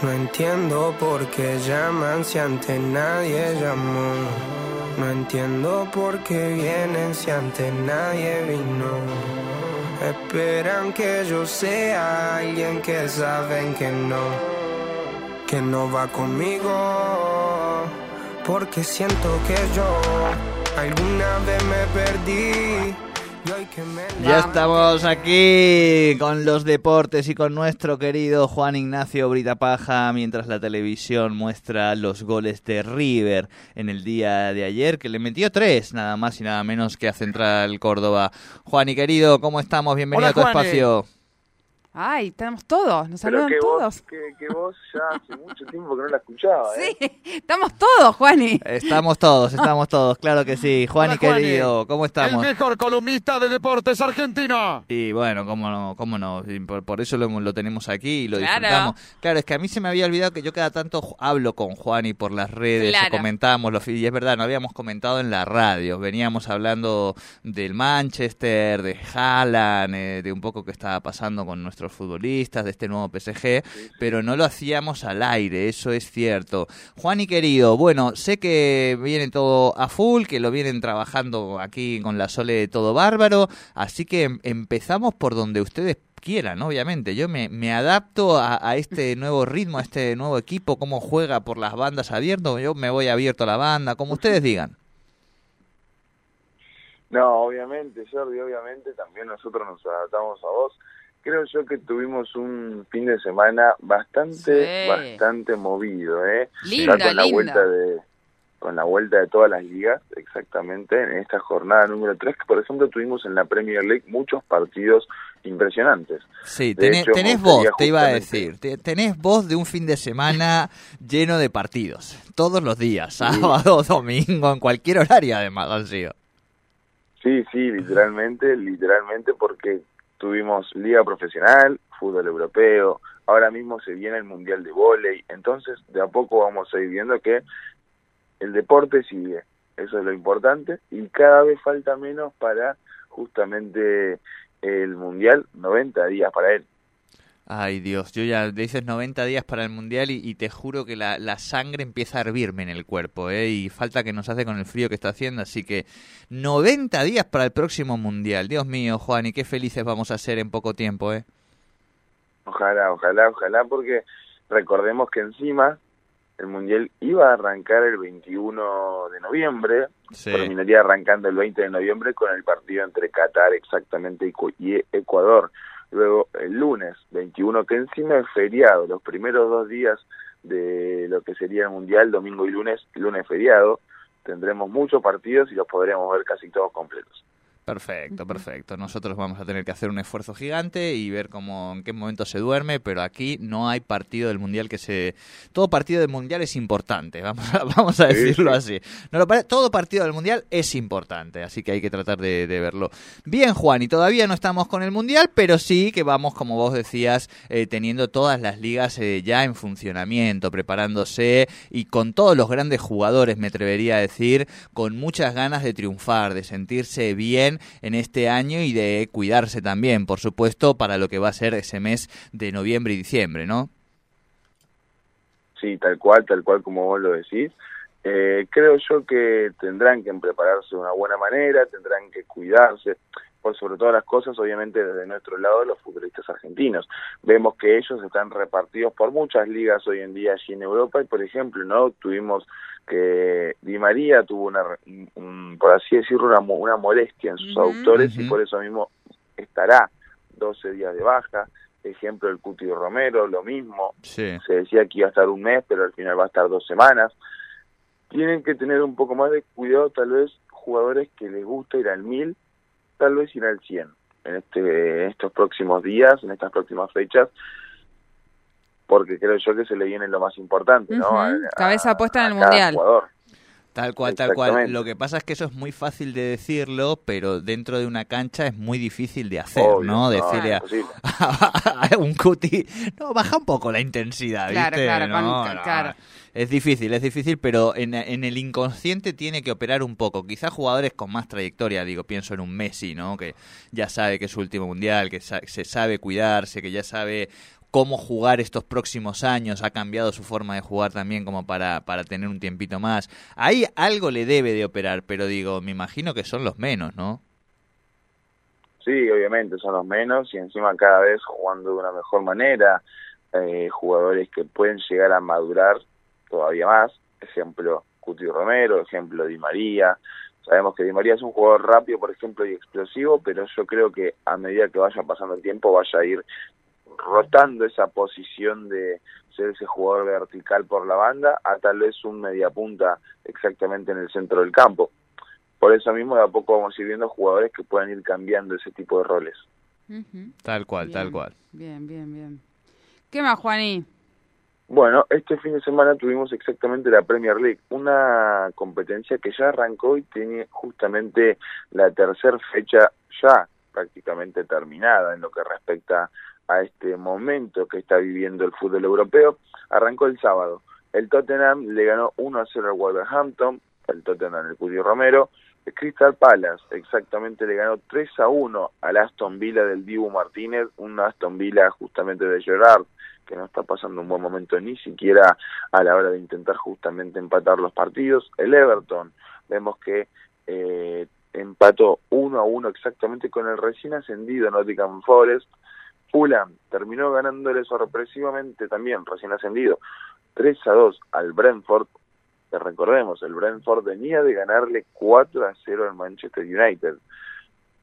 No entiendo por qué llaman si antes nadie llamó. No entiendo por qué vienen si antes nadie vino. Esperan que yo sea alguien que saben que no, que no va conmigo. Porque siento que yo alguna vez me perdí. Ya estamos aquí con los deportes y con nuestro querido Juan Ignacio Britapaja mientras la televisión muestra los goles de River en el día de ayer que le metió tres nada más y nada menos que a Central Córdoba. Juan y querido, ¿cómo estamos? Bienvenido Hola, a tu espacio. Ay, estamos todos, nos Pero saludan que todos. vos, que, que vos ya hace mucho tiempo que no la escuchaba, ¿eh? Sí, estamos todos, Juani. Estamos todos, estamos todos, claro que sí. Juani. querido, ¿cómo estamos? El mejor columnista de deportes argentino. Y bueno, cómo no, cómo no, por, por eso lo, hemos- lo tenemos aquí y lo Claro. disfrutamos. Claro, es que a mí se me había olvidado que yo cada tanto hablo con Juan y por las redes, Claro. comentamos, los, y es verdad, no habíamos comentado en la radio, veníamos hablando del Manchester, de Haaland, eh, de un poco qué estaba pasando con futbolistas, de este nuevo PSG, pero no lo hacíamos al aire, eso es cierto. Juan y querido, bueno, sé que viene todo a full, que lo vienen trabajando aquí con la Sole de todo bárbaro, así que em- empezamos por donde ustedes quieran, obviamente. Yo me, me adapto a, a este nuevo ritmo, a este nuevo equipo, cómo juega por las bandas abierto, yo me voy abierto a la banda, como ustedes digan. No, obviamente, Jordi, obviamente también nosotros nos adaptamos a vos. Creo yo que tuvimos un fin de semana bastante, Sí. bastante movido, ¿eh? Lindo, Ya con la vuelta de con la vuelta de todas las ligas, exactamente, en esta jornada número 3, que por ejemplo tuvimos en la Premier League muchos partidos impresionantes. Sí, tenés, hecho, tenés gustaría te iba a decir. Te- Tenés voz de un fin de semana lleno de partidos. Todos los días, sábado, domingo, en cualquier horario además han sido. Sí, sí, literalmente, literalmente porque tuvimos liga profesional, fútbol europeo, ahora mismo se viene el mundial de vóley, entonces de a poco vamos a ir viendo que el deporte sigue, eso es lo importante y cada vez falta menos para justamente el mundial, 90 días para él. Ay Dios, yo ya dices 90 días para el Mundial y, y te juro que la, la sangre empieza a hervirme en el cuerpo, ¿eh? Y falta que nos hace con el frío que está haciendo, así que 90 días para el próximo Mundial. Dios mío, Juan, y qué felices vamos a ser en poco tiempo, ¿eh? Ojalá, ojalá, ojalá, porque recordemos que encima el mundial iba a arrancar el 21 de noviembre, Sí. terminaría arrancando el 20 de noviembre con el partido entre Qatar exactamente y Ecuador. Luego el lunes 21, que encima es feriado, los primeros dos días de lo que sería el Mundial, domingo y lunes, lunes feriado, tendremos muchos partidos y los podremos ver casi todos completos. Perfecto, perfecto. Nosotros vamos a tener que hacer un esfuerzo gigante y ver cómo en qué momento se duerme, pero aquí no hay partido del mundial que se todo partido del mundial es importante, vamos a, vamos a decirlo sí. así. No lo pare- todo partido del mundial es importante, así que hay que tratar de, de verlo. Bien, Juan, y todavía no estamos con el mundial, pero sí que vamos, como vos decías, eh, teniendo todas las ligas eh, ya en funcionamiento, preparándose y con todos los grandes jugadores, me atrevería a decir, con muchas ganas de triunfar, de sentirse bien en este año y de cuidarse también, por supuesto, para lo que va a ser ese mes de noviembre y diciembre, ¿no? Sí, tal cual, tal cual como vos lo decís. Eh, creo yo que tendrán que prepararse de una buena manera, tendrán que cuidarse, por sobre todas las cosas, obviamente desde nuestro lado, los futbolistas argentinos. Vemos que ellos están repartidos por muchas ligas hoy en día allí en Europa y, por ejemplo, no tuvimos que Di María tuvo una, un- por así decirlo, una, una molestia en sus Ujú. aductores y por eso mismo estará 12 días de baja. Ejemplo, el Cuti Romero, lo mismo Sí. se decía que iba a estar un mes, pero al final va a estar dos semanas. Tienen que tener un poco más de cuidado, tal vez, jugadores que les gusta ir al mil, tal vez ir al 100 en, este, en estos próximos días, en estas próximas fechas, porque creo yo que se le viene lo más importante, ¿no? Ujú, A- a- cabeza puesta en el Mundial. jugador. Tal cual, tal cual. Lo que pasa es que eso es muy fácil de decirlo, pero dentro de una cancha es muy difícil de hacer, Obvio, ¿no? no, Decirle a, un cuti, no, baja un poco la intensidad, Claro, ¿viste? claro, con- No, no, claro. Es difícil, es difícil, pero en, en el inconsciente tiene que operar un poco. Quizás jugadores con más trayectoria, digo, pienso en un Messi, ¿no? Que ya sabe que es su último mundial, que sa- se sabe cuidarse, que ya sabe cómo jugar estos próximos años, ha cambiado su forma de jugar también como para, para tener un tiempito más. Ahí algo le debe de operar, pero digo, me imagino que son los menos, ¿no? Sí, obviamente son los menos y encima cada vez jugando de una mejor manera, eh, jugadores que pueden llegar a madurar todavía más, ejemplo Cuti Romero, ejemplo Di María, sabemos que Di María es un jugador rápido, por ejemplo, y explosivo, pero yo creo que a medida que vaya pasando el tiempo vaya a ir rotando esa posición de ser ese jugador vertical por la banda a tal vez un mediapunta exactamente en el centro del campo. Por eso mismo de a poco vamos a ir viendo jugadores que puedan ir cambiando ese tipo de roles. Tal cual, tal cual. Bien, bien, bien. ¿Qué más, Juaní? Bueno, este fin de semana tuvimos exactamente la Premier League, una competencia que ya arrancó y tiene justamente la tercera fecha ya prácticamente terminada en lo que respecta a este momento que está viviendo el fútbol europeo. Arrancó el sábado. El Tottenham le ganó 1 a 0 al Wolverhampton, el Tottenham el Cuti Romero. El Crystal Palace exactamente le ganó 3 a 1 al Aston Villa del Dibu Martínez, un Aston Villa justamente de Gerard que no está pasando un buen momento ni siquiera a la hora de intentar justamente empatar los partidos. El Everton, vemos que eh, empató 1 a 1 exactamente con el recién ascendido Nottingham Forest. Fulham terminó ganándole sorpresivamente también, recién ascendido, 3 a 2 al Brentford. Que recordemos, el Brentford venía de ganarle 4 a 0 al Manchester United.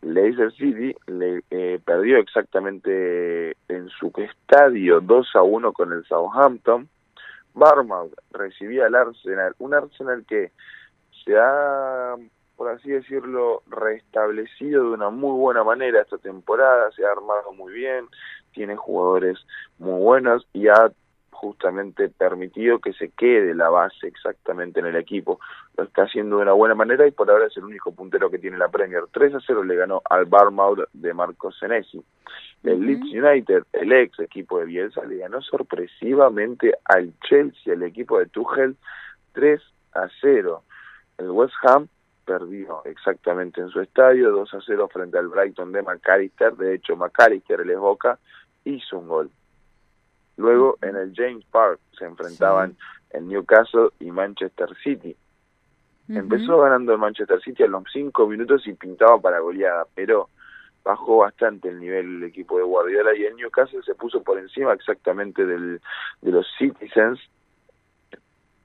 Leicester City le eh, perdió exactamente en su estadio 2 a 1 con el Southampton. Bournemouth recibía al Arsenal, un Arsenal que se ha, por así decirlo, restablecido de una muy buena manera esta temporada, se ha armado muy bien, tiene jugadores muy buenos y ha justamente permitido que se quede la base exactamente en el equipo. Lo está haciendo de una buena manera y por ahora es el único puntero que tiene la Premier. 3 a 0 le ganó al Barmouth de Marco Senesi. El. Leeds United, el ex equipo de Bielsa, le ganó sorpresivamente al Chelsea, el equipo de Tuchel, 3 a 0. El West Ham perdió exactamente en su estadio, 2 a 0 frente al Brighton de McAllister. De hecho, McAllister, el Boca, hizo un gol. Luego, en el James Park se enfrentaban el Newcastle y Manchester City. Empezó ganando el Manchester City a los cinco minutos y pintaba para goleada, pero bajó bastante el nivel el equipo de Guardiola y el Newcastle se puso por encima exactamente del, de los Citizens.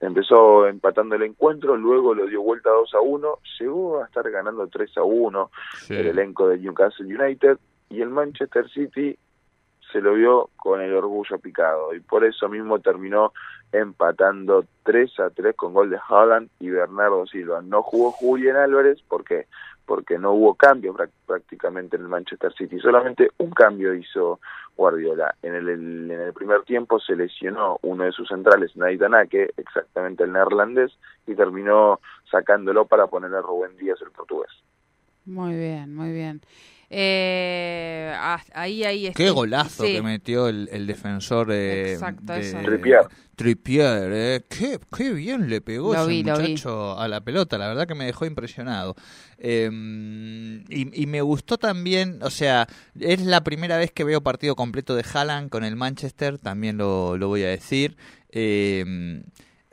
Empezó empatando el encuentro, luego lo dio vuelta 2 a 1, llegó a estar ganando 3 a 1 el elenco de Newcastle United y el Manchester City se lo vio con el orgullo picado y por eso mismo terminó empatando 3 a 3 con gol de Haaland y Bernardo Silva. No jugó Julián Álvarez porque porque no hubo cambio prá- prácticamente en el Manchester City, solamente un cambio hizo Guardiola. En el, el- en el primer tiempo se lesionó uno de sus centrales, Nathan Ake, exactamente el neerlandés, y terminó sacándolo para poner a Rubén Díaz el portugués. Muy bien, muy bien. Eh, ah, ahí, ahí está. Qué golazo Sí. que metió el, el defensor eh, Exacto, de eso. Trippier. Eh. qué, qué bien le pegó Lo ese vi. muchacho a la pelota, la verdad que me dejó impresionado. Eh, y, y me gustó también, o sea, es la primera vez que veo partido completo de Haaland con el Manchester, también lo, lo voy a decir. Eh,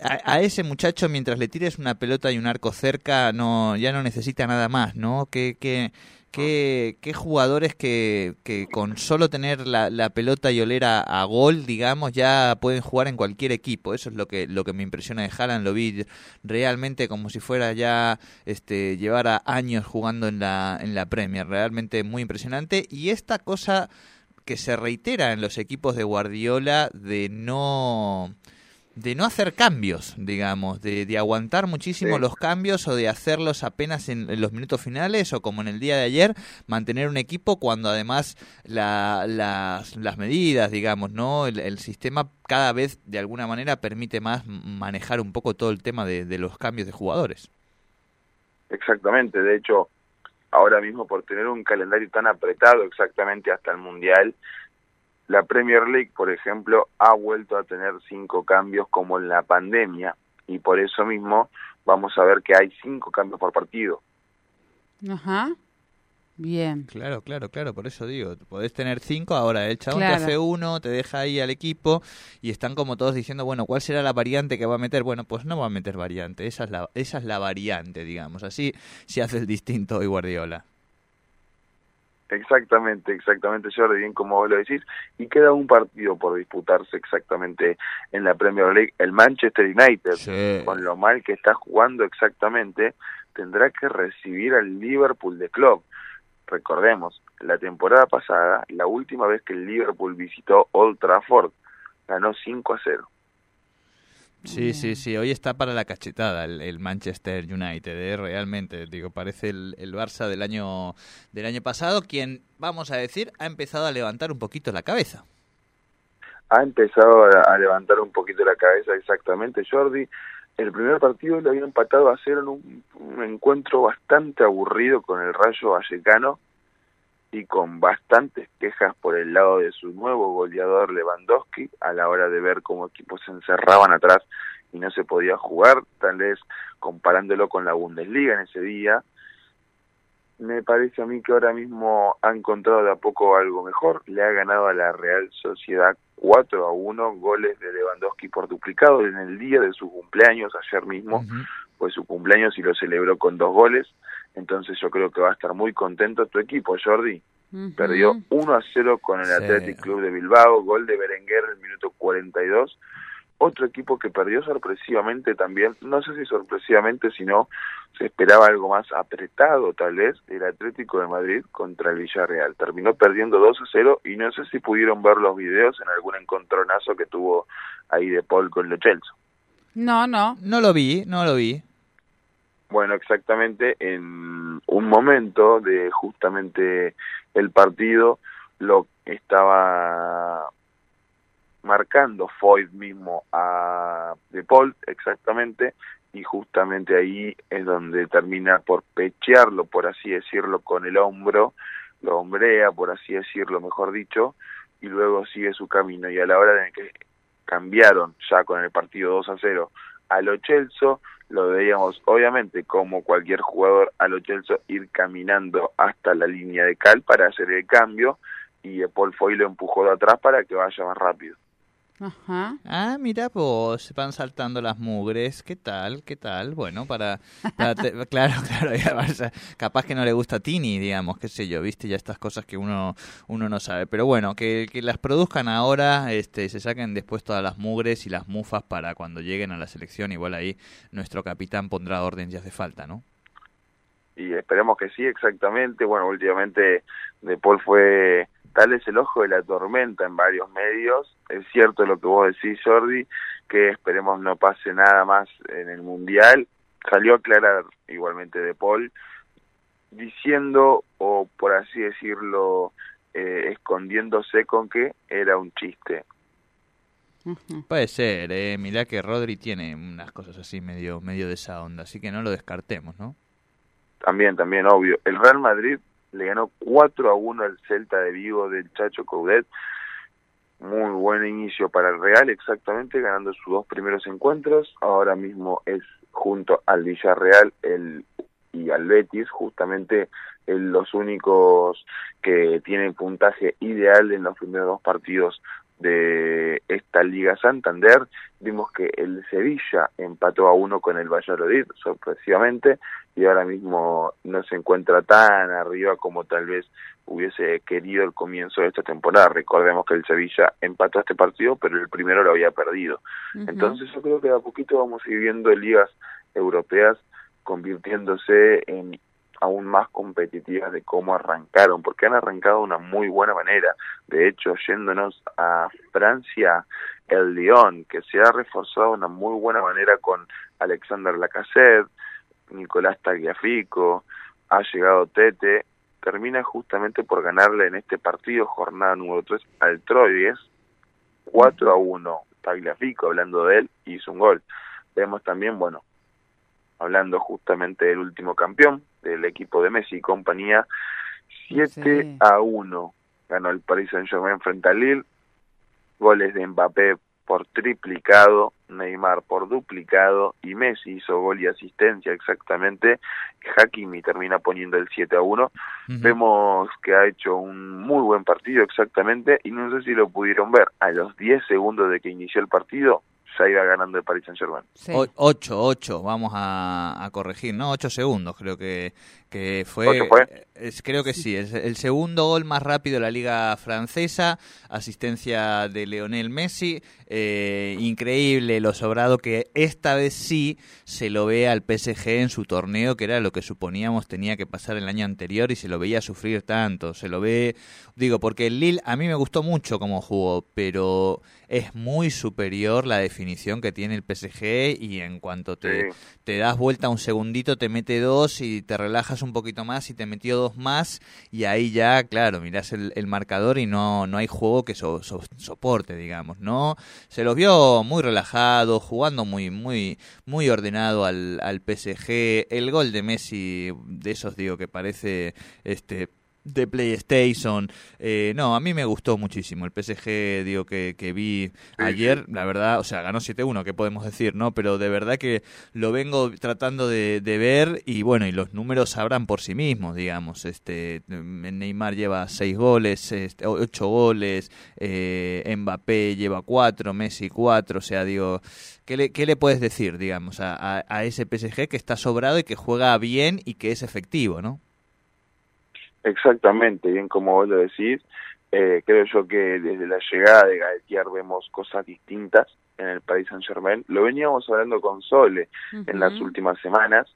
a, a ese muchacho, mientras le tires una pelota y un arco cerca, no ya no necesita nada más, ¿no? Que, que, Qué, qué jugadores que, que con solo tener la, la pelota y oler a, a gol, digamos, ya pueden jugar en cualquier equipo. Eso es lo que, lo que me impresiona de Haaland. Lo vi realmente como si fuera ya este, llevara años jugando en la, en la Premier. Realmente muy impresionante. Y esta cosa que se reitera en los equipos de Guardiola de no de no hacer cambios, digamos, de, de aguantar muchísimo Sí. los cambios o de hacerlos apenas en, en los minutos finales o como en el día de ayer, mantener un equipo cuando además la- las, las medidas, digamos, no el, el sistema cada vez de alguna manera permite más manejar un poco todo el tema de, de los cambios de jugadores. Exactamente, de hecho, ahora mismo por tener un calendario tan apretado exactamente hasta el Mundial, la Premier League, por ejemplo, ha vuelto a tener cinco cambios como en la pandemia y por eso mismo vamos a ver que hay cinco cambios por partido. Ajá. Bien. Claro, claro, claro, por eso digo, podés tener cinco, ahora el chabón Claro. te hace uno, te deja ahí al equipo y están como todos diciendo, bueno, ¿cuál será la variante que va a meter? Bueno, pues no va a meter variante, esa es la, esa es la variante, digamos, así se hace el distinto y Guardiola. Exactamente, exactamente, Jordi, bien como vos lo decís. Y queda un partido por disputarse exactamente en la Premier League. El Manchester United, Sí. con lo mal que está jugando exactamente, tendrá que recibir al Liverpool de Club. Recordemos, la temporada pasada, la última vez que el Liverpool visitó Old Trafford, ganó 5 a 0. Sí, sí, sí, hoy está para la cachetada el, el Manchester United, ¿eh? realmente, digo, parece el, el Barça del año, del año pasado, quien, vamos a decir, ha empezado a levantar un poquito la cabeza. ha empezado a, a levantar un poquito la cabeza exactamente Jordi. El primer partido lo había empatado a cero en un, un encuentro bastante aburrido con el Rayo Vallecano y con bastantes quejas por el lado de su nuevo goleador Lewandowski a la hora de ver cómo equipos se encerraban atrás y no se podía jugar, tal vez comparándolo con la Bundesliga en ese día. Me parece a mí que ahora mismo ha encontrado de a poco algo mejor. Le ha ganado a la Real Sociedad 4 a 1, goles de Lewandowski por duplicado en el día de su cumpleaños, ayer mismo Ujú. fue su cumpleaños y lo celebró con dos goles. Entonces yo creo que va a estar muy contento tu equipo, Jordi. Perdió 1 a 0 con el Sí. Athletic Club de Bilbao, gol de Berenguer en el minuto 42. Otro equipo que perdió sorpresivamente también, no sé si sorpresivamente, sino se esperaba algo más apretado tal vez, el Atlético de Madrid contra el Villarreal. Terminó perdiendo 2 a 0 y no sé si pudieron ver los videos en algún encontronazo que tuvo ahí de Paul con los Chelsea. No, no. No lo vi, no lo vi. Bueno, exactamente en un momento de justamente el partido lo estaba marcando Foyt mismo a De Paul exactamente y justamente ahí es donde termina por pechearlo, por así decirlo, con el hombro, lo hombrea, por así decirlo, mejor dicho, y luego sigue su camino. Y a la hora de que cambiaron ya con el partido 2 a 0 a lo Chelsea, lo veíamos obviamente como cualquier jugador a lo Chelsea ir caminando hasta la línea de cal para hacer el cambio y Paul Foy lo empujó de atrás para que vaya más rápido. Ajá. Ah, mira vos, van saltando las mugres. ¿Qué tal? ¿Qué tal? Bueno, para... para te- claro, claro, ya vas a- capaz que no le gusta a Tini, digamos, qué sé yo, viste, ya estas cosas que uno uno no sabe. Pero bueno, que, que las produzcan ahora, este, se saquen después todas las mugres y las mufas para cuando lleguen a la selección. Igual ahí nuestro capitán pondrá orden si hace falta, ¿no? y esperemos que sí, exactamente. Bueno, últimamente De Paul fue tal es el ojo de la tormenta en varios medios. Es cierto lo que vos decís, Jordi, que esperemos no pase nada más en el Mundial. Salió a aclarar igualmente De Paul, diciendo, o por así decirlo, eh, escondiéndose con que era un chiste. Puede ser, eh. Mirá que Rodri tiene unas cosas así medio, medio de esa onda, así que no lo descartemos, ¿no? También, también, obvio. El Real Madrid le ganó 4 a 1 al Celta de Vigo del Chacho Coudet. Muy buen inicio para el Real, exactamente, ganando sus dos primeros encuentros. Ahora mismo es junto al Villarreal el, y al Betis, justamente los únicos que tienen puntaje ideal en los primeros dos partidos de esta Liga Santander. Vimos que el Sevilla empató a uno con el Valladolid, sorpresivamente, y ahora mismo no se encuentra tan arriba como tal vez hubiese querido el comienzo de esta temporada. Recordemos que el Sevilla empató este partido, pero el primero lo había perdido. Entonces yo creo que de a poquito vamos a ir viendo ligas europeas convirtiéndose en aún más competitivas de cómo arrancaron, porque han arrancado de una muy buena manera. De hecho, yéndonos a Francia, el Lyon, que se ha reforzado de una muy buena manera con Alexander Lacazette, Nicolás Tagliafico, ha llegado Tete, termina justamente por ganarle en este partido, jornada número 3, al Troyes, 4 a 1. Tagliafico, hablando de él, hizo un gol. Vemos también, bueno, hablando justamente del último campeón del equipo de Messi y compañía, 7 Sí. a 1 ganó el Paris Saint-Germain frente al Lille, goles de Mbappé por triplicado, Neymar por duplicado y Messi hizo gol y asistencia exactamente, Hakimi termina poniendo el 7 a 1, Ujú. vemos que ha hecho un muy buen partido exactamente y no sé si lo pudieron ver, a los 10 segundos de que inició el partido ya iba ganando el Paris. O- Ocho, ocho, vamos a, a corregir, ¿no? Ocho segundos creo que, que fue. ¿Ocho fue? Es- creo que sí, es el segundo gol más rápido de la liga francesa, asistencia de Leonel Messi, eh, increíble lo sobrado que esta vez sí se lo ve al PSG en su torneo, que era lo que suponíamos tenía que pasar el año anterior y se lo veía sufrir tanto, se lo ve, digo, porque el Lille a mí me gustó mucho cómo jugó, pero es muy superior la definición que tiene el PSG y en cuanto te, Sí. te das vuelta un segundito, te mete dos y te relajas un poquito más y te metió dos más y ahí ya, claro, mirás el, el marcador y no, no hay juego que so- so- soporte, digamos, ¿no? Se los vio muy relajados, jugando muy, muy, muy ordenado al, al PSG. El gol de Messi, de esos digo que parece este de PlayStation. Eh, no, a mí me gustó muchísimo. El PSG, digo, que, que vi ayer, la verdad, o sea, ganó 7-1, ¿qué podemos decir, no? Pero de verdad que lo vengo tratando de, de ver y bueno, y los números hablan por sí mismos, digamos. Este Neymar lleva 6 goles, este, 8 goles, eh, Mbappé lleva 4, Messi 4, o sea, digo, ¿qué le, qué le puedes decir, digamos, a, a, a ese PSG que está sobrado y que juega bien y que es efectivo, ¿no? Exactamente, bien como vos lo decís, eh, creo yo que desde la llegada de Galtier vemos cosas distintas en el Paris Saint Germain. Lo veníamos hablando con Sole en las últimas semanas,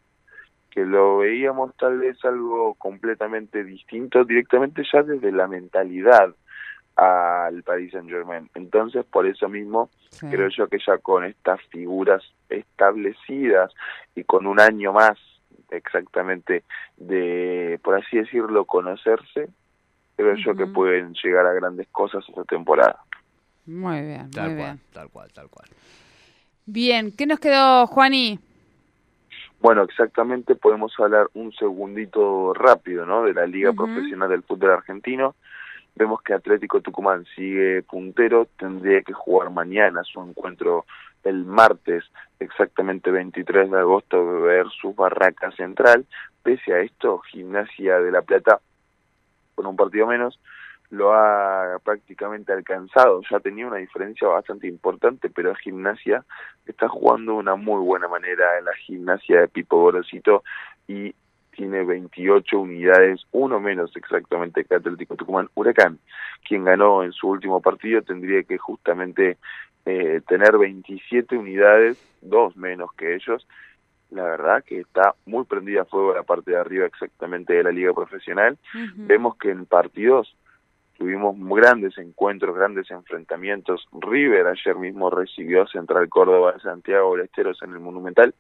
que lo veíamos tal vez algo completamente distinto directamente ya desde la mentalidad al Paris Saint Germain. Entonces, por eso mismo, Sí. creo yo que ya con estas figuras establecidas y con un año más exactamente de, por así decirlo, conocerse, creo yo que pueden llegar a grandes cosas esta temporada. Muy bien, Tal muy cual, bien. tal cual, tal cual. Bien, ¿qué nos quedó, Juani? Bueno, exactamente podemos hablar un segundito rápido, ¿no? De la Liga. Profesional del Fútbol Argentino. Vemos que Atlético Tucumán sigue puntero, tendría que jugar mañana su encuentro el martes, exactamente 23 de agosto, versus Barraca Central. Pese a esto, Gimnasia de La Plata, con un partido menos, lo ha prácticamente alcanzado. Ya tenía una diferencia bastante importante, pero Gimnasia está jugando de una muy buena manera en la gimnasia de Pipo Gorosito y tiene 28 unidades, uno menos exactamente que Atlético Tucumán. Huracán, quien ganó en su último partido, tendría que justamente eh, tener 27 unidades, dos menos que ellos. La verdad que está muy prendida a fuego la parte de arriba exactamente de la liga profesional. Vemos que en partidos tuvimos grandes encuentros, grandes enfrentamientos. River ayer mismo recibió a Central Córdoba de Santiago del Esteros en el Monumental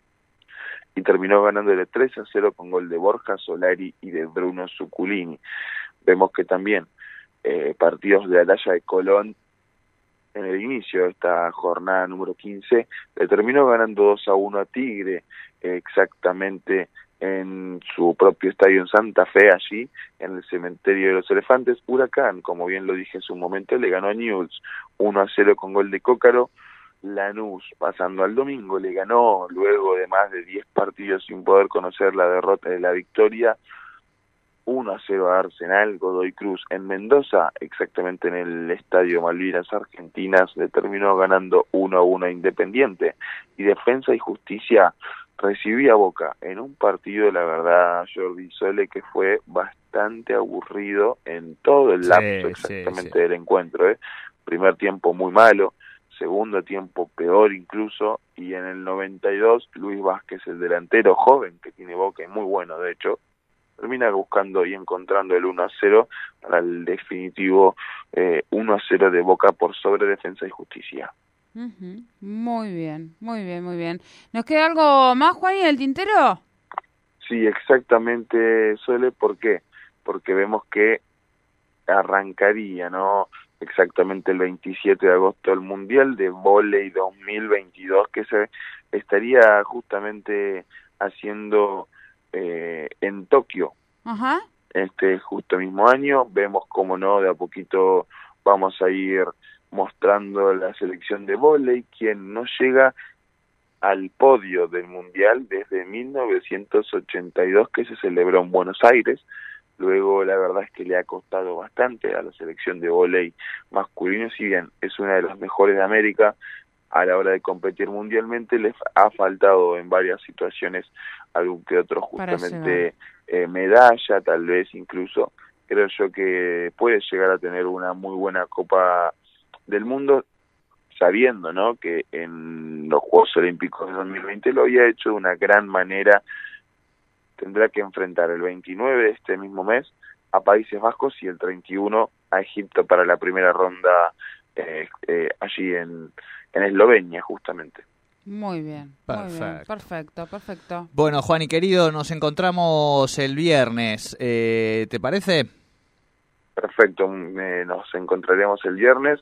y terminó ganándole 3 a 0 con gol de Borja Solari y de Bruno Zuculini. Vemos que también eh, partidos de Alaya de Colón en el inicio de esta jornada número 15 le terminó ganando 2 a 1 a Tigre exactamente en su propio estadio en Santa Fe, allí en el cementerio de los elefantes. Huracán, como bien lo dije hace un momento, le ganó a News 1 a 0 con gol de Cócaro. Lanús, pasando al domingo, le ganó luego de más de 10 partidos sin poder conocer la derrota de la victoria. 1 a 0 a Arsenal, Godoy Cruz en Mendoza, exactamente en el Estadio Malvinas Argentinas, le terminó ganando 1 a 1 a Independiente. Y Defensa y Justicia recibía Boca en un partido, la verdad, Jordi Sole, que fue bastante aburrido en todo el lapso sí, exactamente sí. del encuentro. ¿eh? Primer tiempo muy malo, segundo tiempo peor incluso, y en el 92 Luis Vázquez, el delantero joven que tiene Boca y muy bueno de hecho, termina buscando y encontrando el 1 a 0 para el definitivo eh, 1 a 0 de Boca por sobre Defensa y Justicia. Ujú. Muy bien, muy bien, muy bien. ¿Nos queda algo más, Juani, en el tintero? Sí, exactamente, Sole, ¿por qué? Porque vemos que arrancaría, ¿no? Exactamente el 27 de agosto el Mundial de Voley 2022 que se estaría justamente haciendo eh, en Tokio Ajá. este justo mismo año. Vemos cómo no, de a poquito vamos a ir mostrando la selección de vóley, quien no llega al podio del Mundial desde 1982 que se celebró en Buenos Aires. Luego la verdad es que le ha costado bastante a la selección de vóley masculino, si bien es una de las mejores de América, a la hora de competir mundialmente les ha faltado en varias situaciones algún que otro justamente eh, medalla, tal vez incluso. Creo yo que puede llegar a tener una muy buena Copa del Mundo, sabiendo ¿no? que en los Juegos Olímpicos de 2020 lo había hecho de una gran manera. Tendrá que enfrentar el 29 de este mismo mes a Países Bajos y el 31 a Egipto para la primera ronda eh, eh, allí en, en Eslovenia, justamente. Muy bien. Muy bien. Perfecto. Perfecto, perfecto. Bueno, Juan y querido, nos encontramos el viernes. Eh, ¿Te parece? Perfecto, mm, eh, nos encontraremos el viernes,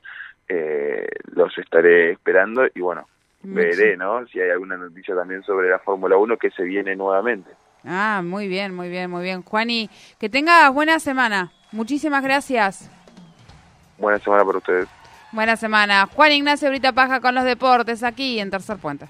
eh, los estaré esperando y bueno, veré, ¿no? Si hay alguna noticia también sobre la Fórmula 1 que se viene nuevamente. Ah, muy bien, muy bien, muy bien. Juani, que tengas buena semana. Muchísimas gracias. Buena semana para ustedes. Buena semana. Juan Ignacio Brita Paja con los deportes aquí en Tercer Puente.